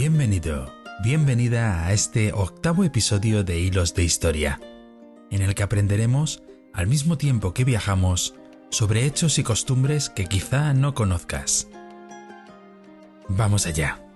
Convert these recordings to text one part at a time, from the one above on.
Bienvenido, bienvenida a este octavo episodio de Hilos de Historia, en el que aprenderemos, al mismo tiempo que viajamos, sobre hechos y costumbres que quizá no conozcas. Vamos allá.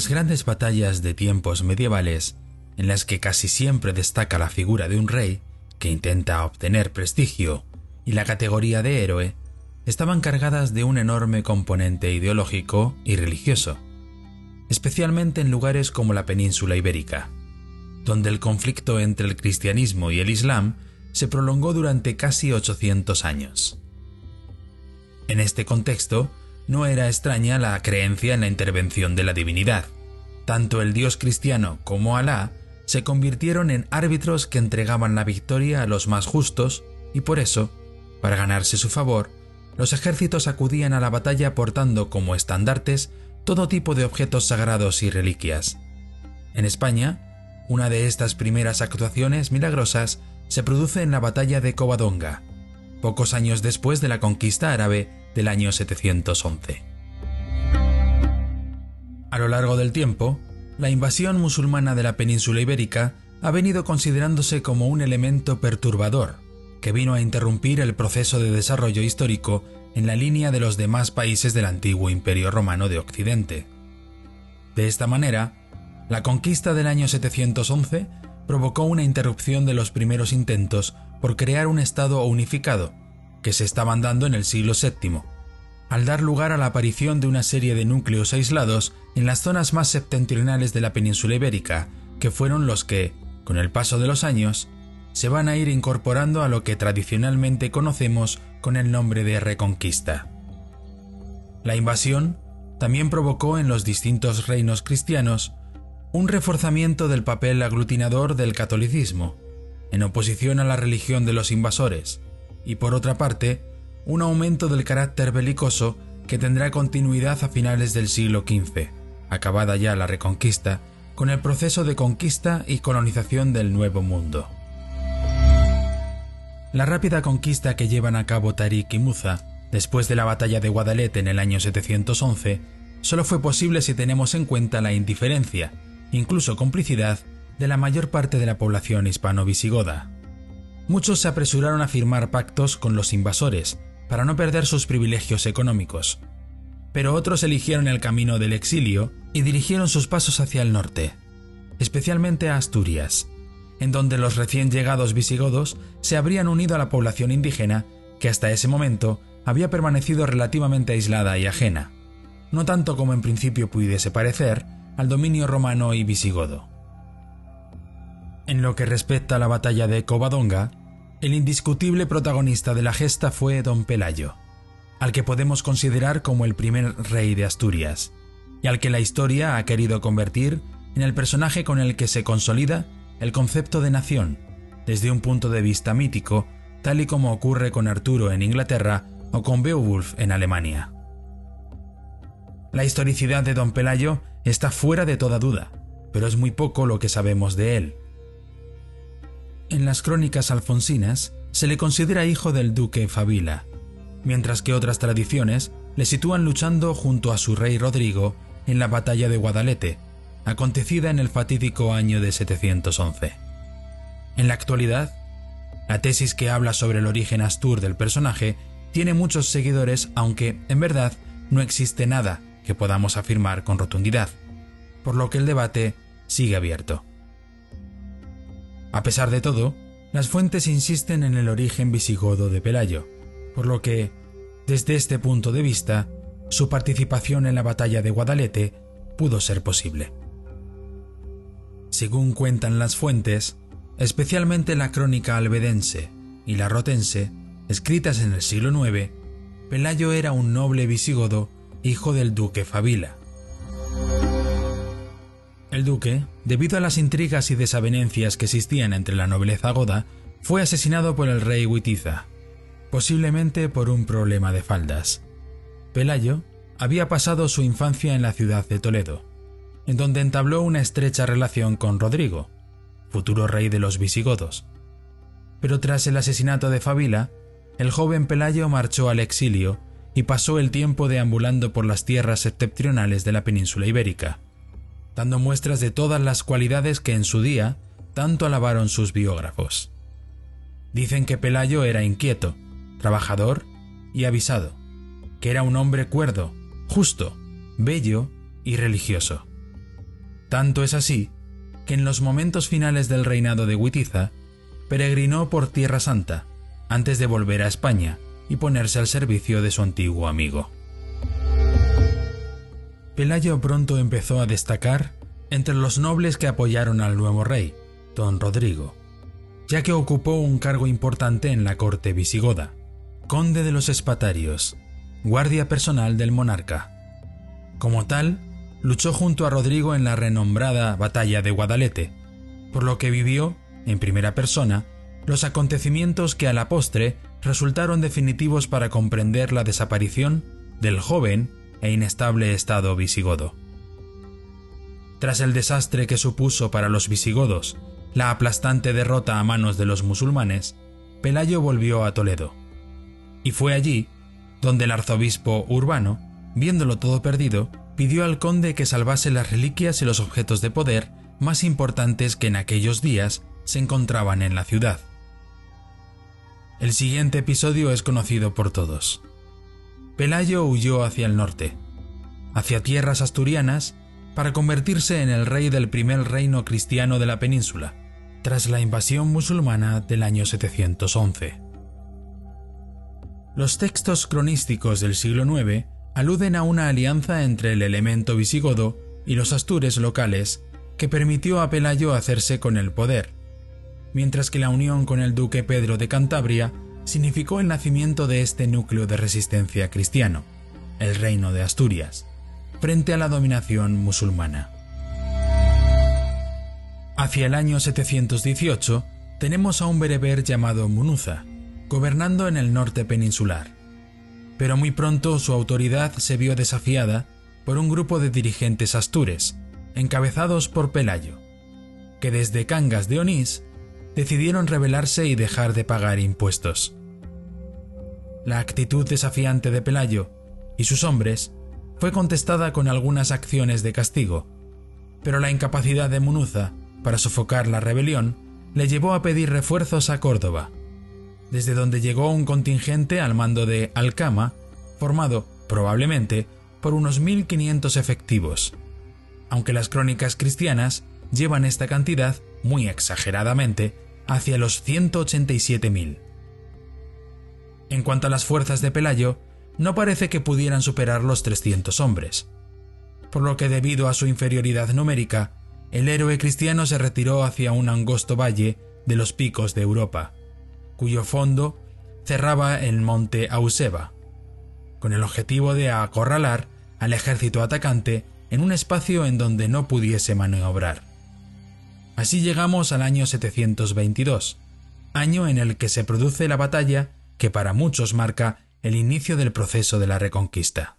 Las grandes batallas de tiempos medievales, en las que casi siempre destaca la figura de un rey que intenta obtener prestigio y la categoría de héroe, estaban cargadas de un enorme componente ideológico y religioso, especialmente en lugares como la península ibérica, donde el conflicto entre el cristianismo y el islam se prolongó durante casi 800 años. En este contexto, no era extraña la creencia en la intervención de la divinidad. Tanto el dios cristiano como Alá se convirtieron en árbitros que entregaban la victoria a los más justos y por eso, para ganarse su favor, los ejércitos acudían a la batalla portando como estandartes todo tipo de objetos sagrados y reliquias. En España, una de estas primeras actuaciones milagrosas se produce en la batalla de Covadonga, pocos años después de la conquista árabe del año 711. A lo largo del tiempo, la invasión musulmana de la península ibérica ha venido considerándose como un elemento perturbador que vino a interrumpir el proceso de desarrollo histórico en la línea de los demás países del antiguo Imperio Romano de Occidente. De esta manera, la conquista del año 711 provocó una interrupción de los primeros intentos por crear un Estado unificado que se estaban dando en el siglo VII, al dar lugar a la aparición de una serie de núcleos aislados en las zonas más septentrionales de la península ibérica, que fueron los que, con el paso de los años, se van a ir incorporando a lo que tradicionalmente conocemos con el nombre de Reconquista. La invasión también provocó en los distintos reinos cristianos un reforzamiento del papel aglutinador del catolicismo, en oposición a la religión de los invasores, y por otra parte, un aumento del carácter belicoso que tendrá continuidad a finales del siglo XV, acabada ya la reconquista, con el proceso de conquista y colonización del Nuevo Mundo. La rápida conquista que llevan a cabo Tarik y Muza, después de la batalla de Guadalete en el año 711, solo fue posible si tenemos en cuenta la indiferencia, incluso complicidad, de la mayor parte de la población hispano-visigoda muchos se apresuraron a firmar pactos con los invasores para no perder sus privilegios económicos. Pero otros eligieron el camino del exilio y dirigieron sus pasos hacia el norte, especialmente a Asturias, en donde los recién llegados visigodos se habrían unido a la población indígena que hasta ese momento había permanecido relativamente aislada y ajena, no tanto como en principio pudiese parecer al dominio romano y visigodo. En lo que respecta a la batalla de Covadonga, el indiscutible protagonista de la gesta fue don Pelayo, al que podemos considerar como el primer rey de Asturias, y al que la historia ha querido convertir en el personaje con el que se consolida el concepto de nación, desde un punto de vista mítico, tal y como ocurre con Arturo en Inglaterra o con Beowulf en Alemania. La historicidad de don Pelayo está fuera de toda duda, pero es muy poco lo que sabemos de él. En las crónicas alfonsinas se le considera hijo del duque Fabila, mientras que otras tradiciones le sitúan luchando junto a su rey Rodrigo en la batalla de Guadalete, acontecida en el fatídico año de 711. En la actualidad, la tesis que habla sobre el origen astur del personaje tiene muchos seguidores, aunque, en verdad, no existe nada que podamos afirmar con rotundidad, por lo que el debate sigue abierto. A pesar de todo, las fuentes insisten en el origen visigodo de Pelayo, por lo que, desde este punto de vista, su participación en la batalla de Guadalete pudo ser posible. Según cuentan las fuentes, especialmente la crónica albedense y la rotense, escritas en el siglo IX, Pelayo era un noble visigodo hijo del duque Fabila. El duque, debido a las intrigas y desavenencias que existían entre la nobleza goda, fue asesinado por el rey Witiza, posiblemente por un problema de faldas. Pelayo había pasado su infancia en la ciudad de Toledo, en donde entabló una estrecha relación con Rodrigo, futuro rey de los visigodos. Pero tras el asesinato de Fabila, el joven Pelayo marchó al exilio y pasó el tiempo deambulando por las tierras septentrionales de la península ibérica dando muestras de todas las cualidades que en su día tanto alabaron sus biógrafos. Dicen que Pelayo era inquieto, trabajador y avisado, que era un hombre cuerdo, justo, bello y religioso. Tanto es así que en los momentos finales del reinado de Witiza, peregrinó por Tierra Santa antes de volver a España y ponerse al servicio de su antiguo amigo. Pelayo pronto empezó a destacar entre los nobles que apoyaron al nuevo rey, don Rodrigo, ya que ocupó un cargo importante en la corte visigoda, conde de los Espatarios, guardia personal del monarca. Como tal, luchó junto a Rodrigo en la renombrada batalla de Guadalete, por lo que vivió, en primera persona, los acontecimientos que a la postre resultaron definitivos para comprender la desaparición del joven e inestable estado visigodo. Tras el desastre que supuso para los visigodos la aplastante derrota a manos de los musulmanes, Pelayo volvió a Toledo. Y fue allí donde el arzobispo Urbano, viéndolo todo perdido, pidió al conde que salvase las reliquias y los objetos de poder más importantes que en aquellos días se encontraban en la ciudad. El siguiente episodio es conocido por todos. Pelayo huyó hacia el norte, hacia tierras asturianas, para convertirse en el rey del primer reino cristiano de la península, tras la invasión musulmana del año 711. Los textos cronísticos del siglo IX aluden a una alianza entre el elemento visigodo y los astures locales que permitió a Pelayo hacerse con el poder, mientras que la unión con el duque Pedro de Cantabria significó el nacimiento de este núcleo de resistencia cristiano, el reino de Asturias, frente a la dominación musulmana. Hacia el año 718 tenemos a un bereber llamado Munuza, gobernando en el norte peninsular. Pero muy pronto su autoridad se vio desafiada por un grupo de dirigentes astures, encabezados por Pelayo, que desde Cangas de Onís decidieron rebelarse y dejar de pagar impuestos. La actitud desafiante de Pelayo y sus hombres fue contestada con algunas acciones de castigo, pero la incapacidad de Munuza para sofocar la rebelión le llevó a pedir refuerzos a Córdoba, desde donde llegó un contingente al mando de Alcama, formado, probablemente, por unos 1.500 efectivos, aunque las crónicas cristianas llevan esta cantidad, muy exageradamente, hacia los 187.000. En cuanto a las fuerzas de Pelayo, no parece que pudieran superar los 300 hombres, por lo que debido a su inferioridad numérica, el héroe cristiano se retiró hacia un angosto valle de los picos de Europa, cuyo fondo cerraba el monte Auseba, con el objetivo de acorralar al ejército atacante en un espacio en donde no pudiese maniobrar. Así llegamos al año 722, año en el que se produce la batalla que para muchos marca el inicio del proceso de la reconquista.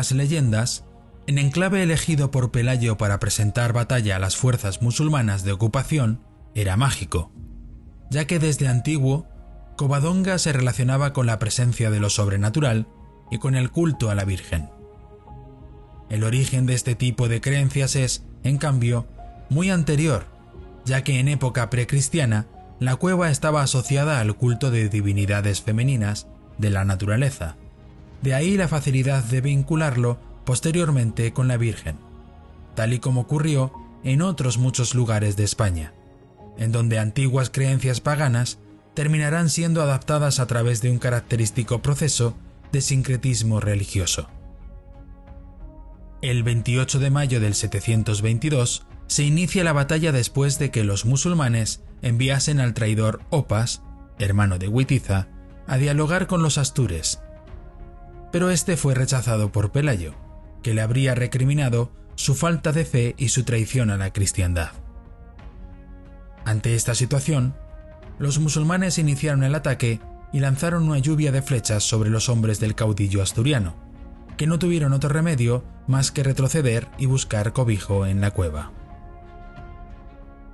Las leyendas, en enclave elegido por Pelayo para presentar batalla a las fuerzas musulmanas de ocupación, era mágico, ya que desde antiguo, Covadonga se relacionaba con la presencia de lo sobrenatural y con el culto a la Virgen. El origen de este tipo de creencias es, en cambio, muy anterior, ya que en época precristiana la cueva estaba asociada al culto de divinidades femeninas de la naturaleza, de ahí la facilidad de vincularlo posteriormente con la Virgen, tal y como ocurrió en otros muchos lugares de España, en donde antiguas creencias paganas terminarán siendo adaptadas a través de un característico proceso de sincretismo religioso. El 28 de mayo del 722 se inicia la batalla después de que los musulmanes enviasen al traidor Opas, hermano de Huitiza, a dialogar con los astures. Pero este fue rechazado por Pelayo, que le habría recriminado su falta de fe y su traición a la cristiandad. Ante esta situación, los musulmanes iniciaron el ataque y lanzaron una lluvia de flechas sobre los hombres del caudillo asturiano, que no tuvieron otro remedio más que retroceder y buscar cobijo en la cueva.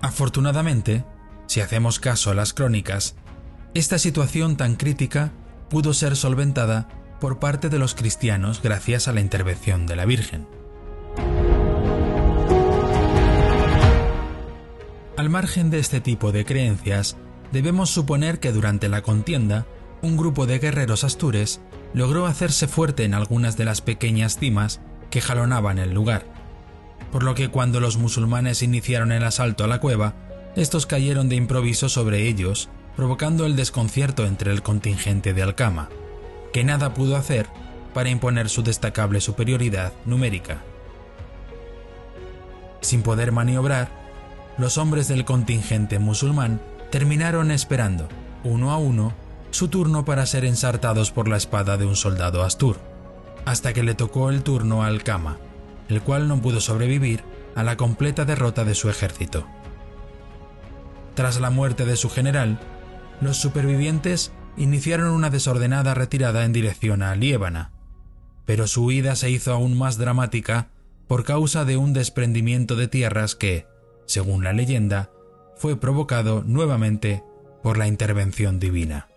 Afortunadamente, si hacemos caso a las crónicas, esta situación tan crítica pudo ser solventada por parte de los cristianos gracias a la intervención de la Virgen. Al margen de este tipo de creencias, debemos suponer que durante la contienda, un grupo de guerreros astures logró hacerse fuerte en algunas de las pequeñas cimas que jalonaban el lugar, por lo que cuando los musulmanes iniciaron el asalto a la cueva, estos cayeron de improviso sobre ellos, provocando el desconcierto entre el contingente de Alcama, que nada pudo hacer para imponer su destacable superioridad numérica. Sin poder maniobrar, los hombres del contingente musulmán terminaron esperando, uno a uno, su turno para ser ensartados por la espada de un soldado astur, hasta que le tocó el turno al Kama, el cual no pudo sobrevivir a la completa derrota de su ejército. Tras la muerte de su general, los supervivientes iniciaron una desordenada retirada en dirección a Liébana, pero su huida se hizo aún más dramática por causa de un desprendimiento de tierras que, según la leyenda, fue provocado nuevamente por la intervención divina.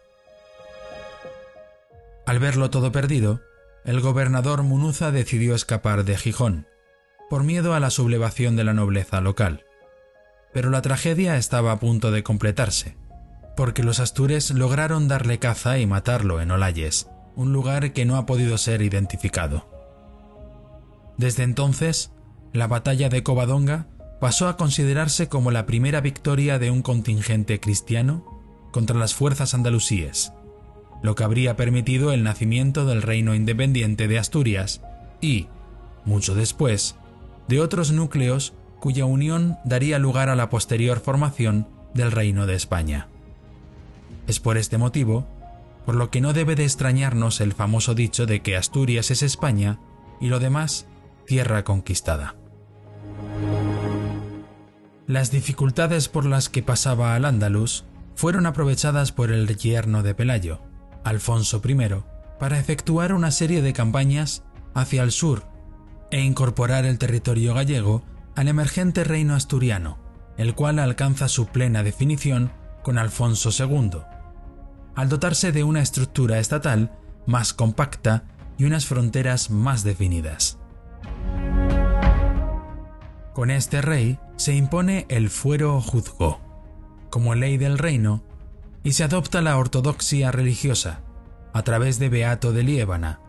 Al verlo todo perdido, el gobernador Munuza decidió escapar de Gijón, por miedo a la sublevación de la nobleza local. Pero la tragedia estaba a punto de completarse, porque los astures lograron darle caza y matarlo en Olayes, un lugar que no ha podido ser identificado. Desde entonces, la batalla de Covadonga pasó a considerarse como la primera victoria de un contingente cristiano contra las fuerzas andalusíes, lo que habría permitido el nacimiento del reino independiente de Asturias y, mucho después, de otros núcleos cuya unión daría lugar a la posterior formación del reino de España. Es por este motivo por lo que no debe de extrañarnos el famoso dicho de que Asturias es España y lo demás tierra conquistada. Las dificultades por las que pasaba al Andalus fueron aprovechadas por el yerno de Pelayo, Alfonso I, para efectuar una serie de campañas hacia el sur e incorporar el territorio gallego al emergente reino asturiano, el cual alcanza su plena definición con Alfonso II, al dotarse de una estructura estatal más compacta y unas fronteras más definidas. Con este rey se impone el fuero juzgo, como ley del reino, y se adopta la ortodoxia religiosa, a través de Beato de Liébana,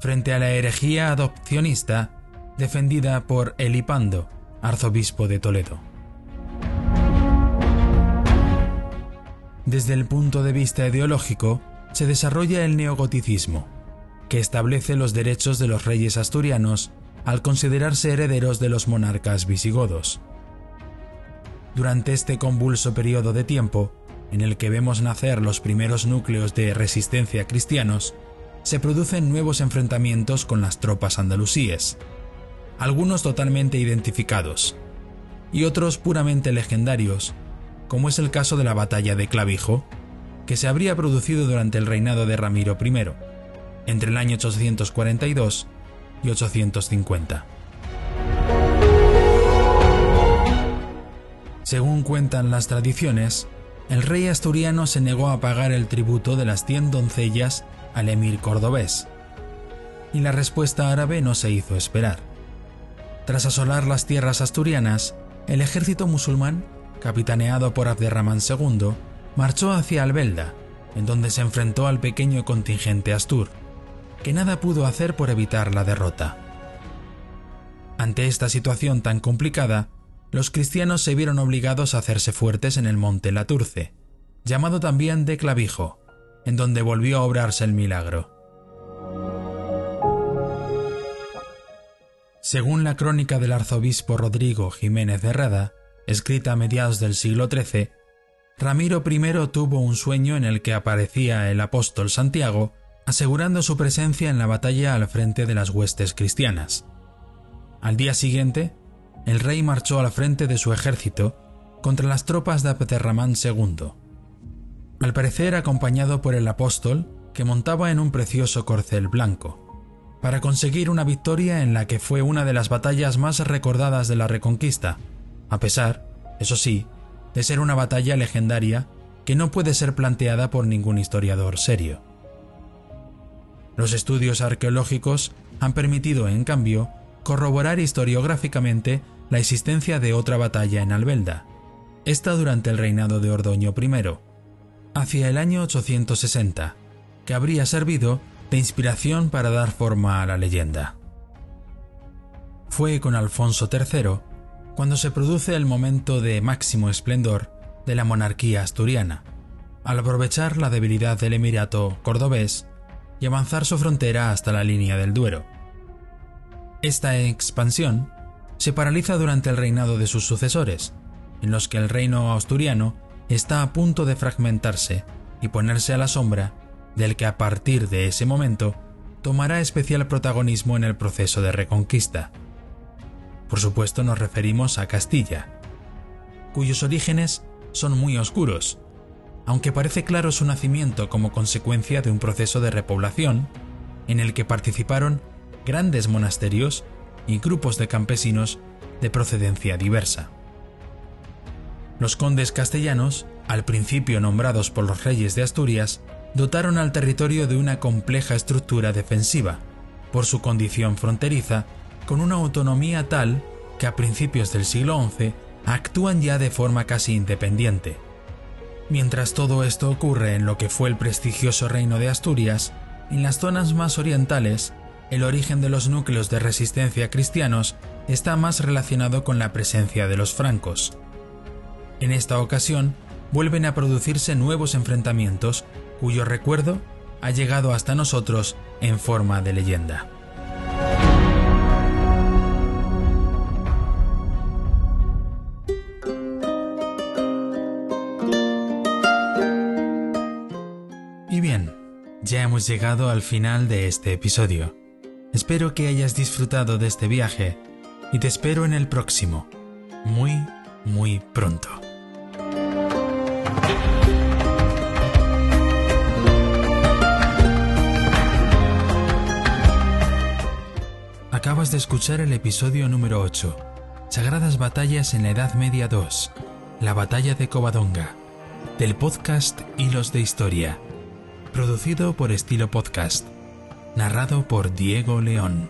frente a la herejía adopcionista defendida por Elipando, arzobispo de Toledo. Desde el punto de vista ideológico, se desarrolla el neogoticismo, que establece los derechos de los reyes asturianos al considerarse herederos de los monarcas visigodos. Durante este convulso periodo de tiempo, en el que vemos nacer los primeros núcleos de resistencia cristianos, se producen nuevos enfrentamientos con las tropas andalusíes, algunos totalmente identificados, y otros puramente legendarios, como es el caso de la batalla de Clavijo, que se habría producido durante el reinado de Ramiro I, entre el año 842 y 850. Según cuentan las tradiciones, el rey asturiano se negó a pagar el tributo de las cien doncellas al emir cordobés, y la respuesta árabe no se hizo esperar. Tras asolar las tierras asturianas, el ejército musulmán, capitaneado por Abderramán II, marchó hacia Albelda, en donde se enfrentó al pequeño contingente astur que nada pudo hacer por evitar la derrota. Ante esta situación tan complicada, los cristianos se vieron obligados a hacerse fuertes en el monte Laturce, llamado también de Clavijo, en donde volvió a obrarse el milagro. Según la crónica del arzobispo Rodrigo Jiménez de Rada, escrita a mediados del siglo XIII, Ramiro I tuvo un sueño en el que aparecía el apóstol Santiago asegurando su presencia en la batalla al frente de las huestes cristianas. Al día siguiente, el rey marchó al frente de su ejército contra las tropas de Abderramán II. Al parecer acompañado por el apóstol, que montaba en un precioso corcel blanco, para conseguir una victoria en la que fue una de las batallas más recordadas de la Reconquista, a pesar, eso sí, de ser una batalla legendaria que no puede ser planteada por ningún historiador serio. Los estudios arqueológicos han permitido, en cambio, corroborar historiográficamente la existencia de otra batalla en Albelda, esta durante el reinado de Ordoño I, hacia el año 860, que habría servido de inspiración para dar forma a la leyenda. Fue con Alfonso III cuando se produce el momento de máximo esplendor de la monarquía asturiana, al aprovechar la debilidad del Emirato cordobés y avanzar su frontera hasta la línea del Duero. Esta expansión se paraliza durante el reinado de sus sucesores, en los que el reino asturiano está a punto de fragmentarse y ponerse a la sombra del que a partir de ese momento tomará especial protagonismo en el proceso de reconquista. Por supuesto nos referimos a Castilla, cuyos orígenes son muy oscuros, aunque parece claro su nacimiento como consecuencia de un proceso de repoblación en el que participaron grandes monasterios y grupos de campesinos de procedencia diversa. Los condes castellanos, al principio nombrados por los reyes de Asturias, dotaron al territorio de una compleja estructura defensiva, por su condición fronteriza, con una autonomía tal que a principios del siglo XI actúan ya de forma casi independiente. Mientras todo esto ocurre en lo que fue el prestigioso reino de Asturias, en las zonas más orientales el origen de los núcleos de resistencia cristianos está más relacionado con la presencia de los francos. En esta ocasión, vuelven a producirse nuevos enfrentamientos cuyo recuerdo ha llegado hasta nosotros en forma de leyenda. Bien, ya hemos llegado al final de este episodio. Espero que hayas disfrutado de este viaje y te espero en el próximo, muy, muy pronto. Acabas de escuchar el episodio número 8, Sagradas Batallas en la Edad Media 2, la Batalla de Covadonga, del podcast Hilos de Historia, producido por Estilo Podcast, narrado por Diego León.